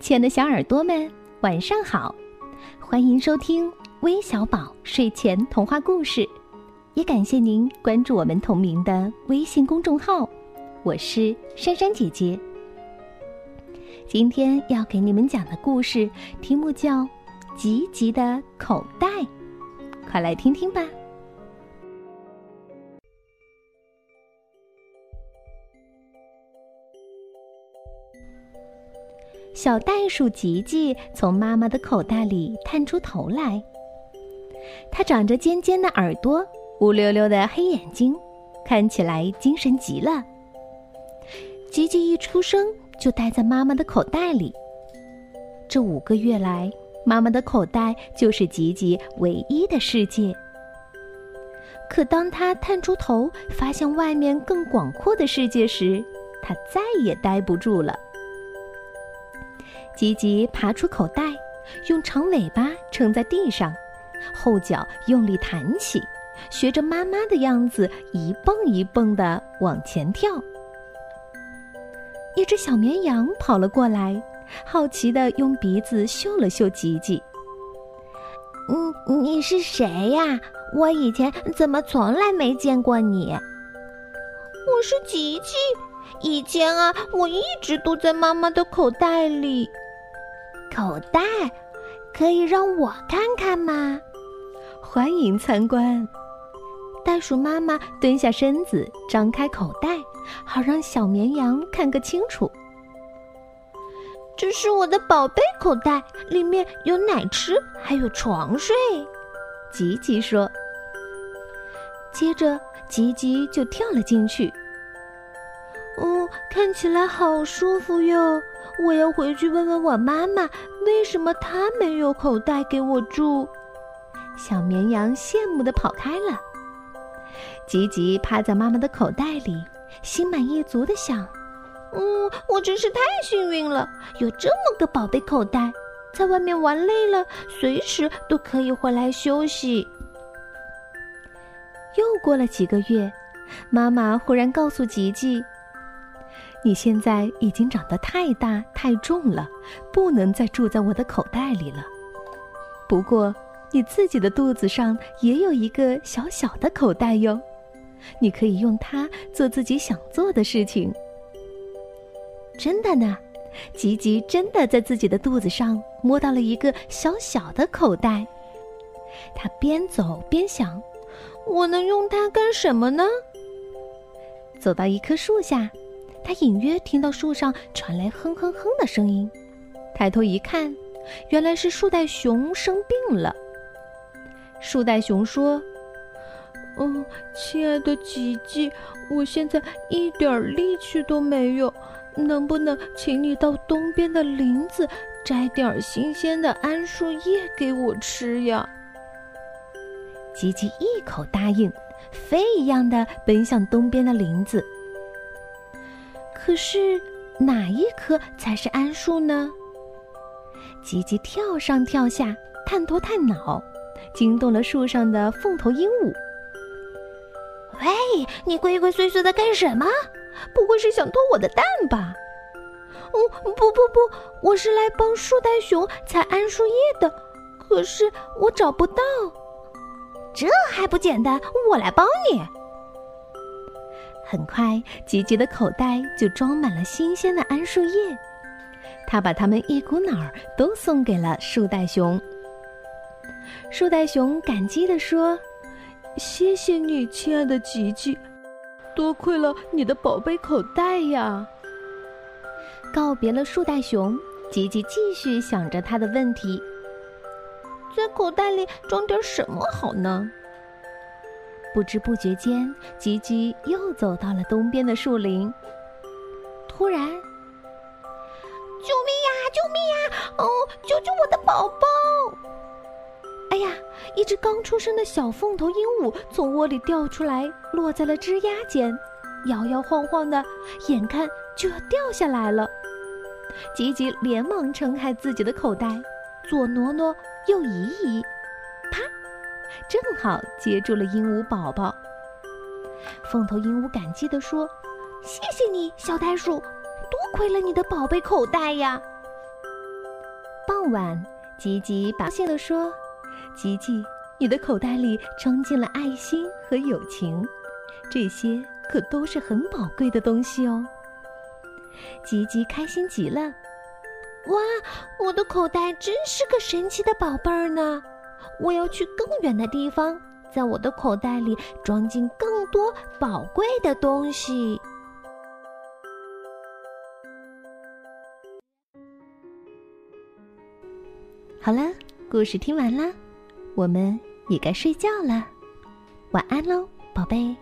亲爱的小耳朵们，晚上好！欢迎收听微小宝睡前童话故事，也感谢您关注我们同名的微信公众号。我是珊珊姐姐。今天要给你们讲的故事题目叫《吉吉的口袋》，快来听听吧。小袋鼠吉吉从妈妈的口袋里探出头来。它长着尖尖的耳朵，乌溜溜的黑眼睛，看起来精神极了。吉吉一出生就待在妈妈的口袋里。这五个月来，妈妈的口袋就是吉吉唯一的世界。可当他探出头，发现外面更广阔的世界时，他再也待不住了。吉吉爬出口袋，用长尾巴撑在地上，后脚用力弹起，学着妈妈的样子一蹦一蹦地往前跳。一只小绵羊跑了过来，好奇地用鼻子嗅了嗅吉吉。“嗯，你是谁呀？我以前怎么从来没见过你？”“我是吉吉，以前啊，我一直都在妈妈的口袋里。”口袋，可以让我看看吗？欢迎参观。袋鼠妈妈蹲下身子，张开口袋，好让小绵羊看个清楚。这是我的宝贝口袋，里面有奶吃，还有床睡。吉吉说。接着，吉吉就跳了进去。哦，看起来好舒服哟。我要回去问问我妈妈，为什么她没有口袋给我住？小绵羊羡慕地跑开了。吉吉趴在妈妈的口袋里，心满意足地想：“嗯，我真是太幸运了，有这么个宝贝口袋，在外面玩累了，随时都可以回来休息。”又过了几个月，妈妈忽然告诉吉吉。你现在已经长得太大太重了，不能再住在我的口袋里了。不过，你自己的肚子上也有一个小小的口袋哟，你可以用它做自己想做的事情。真的呢，吉吉真的在自己的肚子上摸到了一个小小的口袋。他边走边想：我能用它干什么呢？走到一棵树下。他隐约听到树上传来哼哼哼的声音，抬头一看，原来是树袋熊生病了。树袋熊说：“哦，亲爱的吉吉，我现在一点力气都没有，能不能请你到东边的林子摘点新鲜的桉树叶给我吃呀？”吉吉一口答应，飞一样的奔向东边的林子。可是，哪一棵才是桉树呢？吉吉跳上跳下，探头探脑，惊动了树上的凤头鹦鹉。喂，你鬼鬼祟祟的干什么？不会是想偷我的蛋吧？哦，不不不，我是来帮树袋熊采桉树叶的，可是我找不到。这还不简单，我来帮你。很快，吉吉的口袋就装满了新鲜的桉树叶，他把它们一股脑儿都送给了树袋熊。树袋熊感激地说：“谢谢你，亲爱的吉吉，多亏了你的宝贝口袋呀。”告别了树袋熊，吉吉继续想着他的问题：在口袋里装点什么好呢？不知不觉间，吉吉又走到了东边的树林。突然，救命呀！救命呀！哦，救救我的宝宝！哎呀，一只刚出生的小凤头鹦鹉从窝里掉出来，落在了枝桠间，摇摇晃晃的，眼看就要掉下来了。吉吉连忙撑开自己的口袋，左挪挪，右移移。正好接住了鹦鹉宝宝。凤头鹦鹉感激地说：“谢谢你，小袋鼠，多亏了你的宝贝口袋呀！”傍晚，吉吉高兴地说：“吉吉，你的口袋里装进了爱心和友情，这些可都是很宝贵的东西哦。”吉吉开心极了，哇，我的口袋真是个神奇的宝贝儿呢！我要去更远的地方，在我的口袋里装进更多宝贵的东西。好了，故事听完了，我们也该睡觉了，晚安喽，宝贝。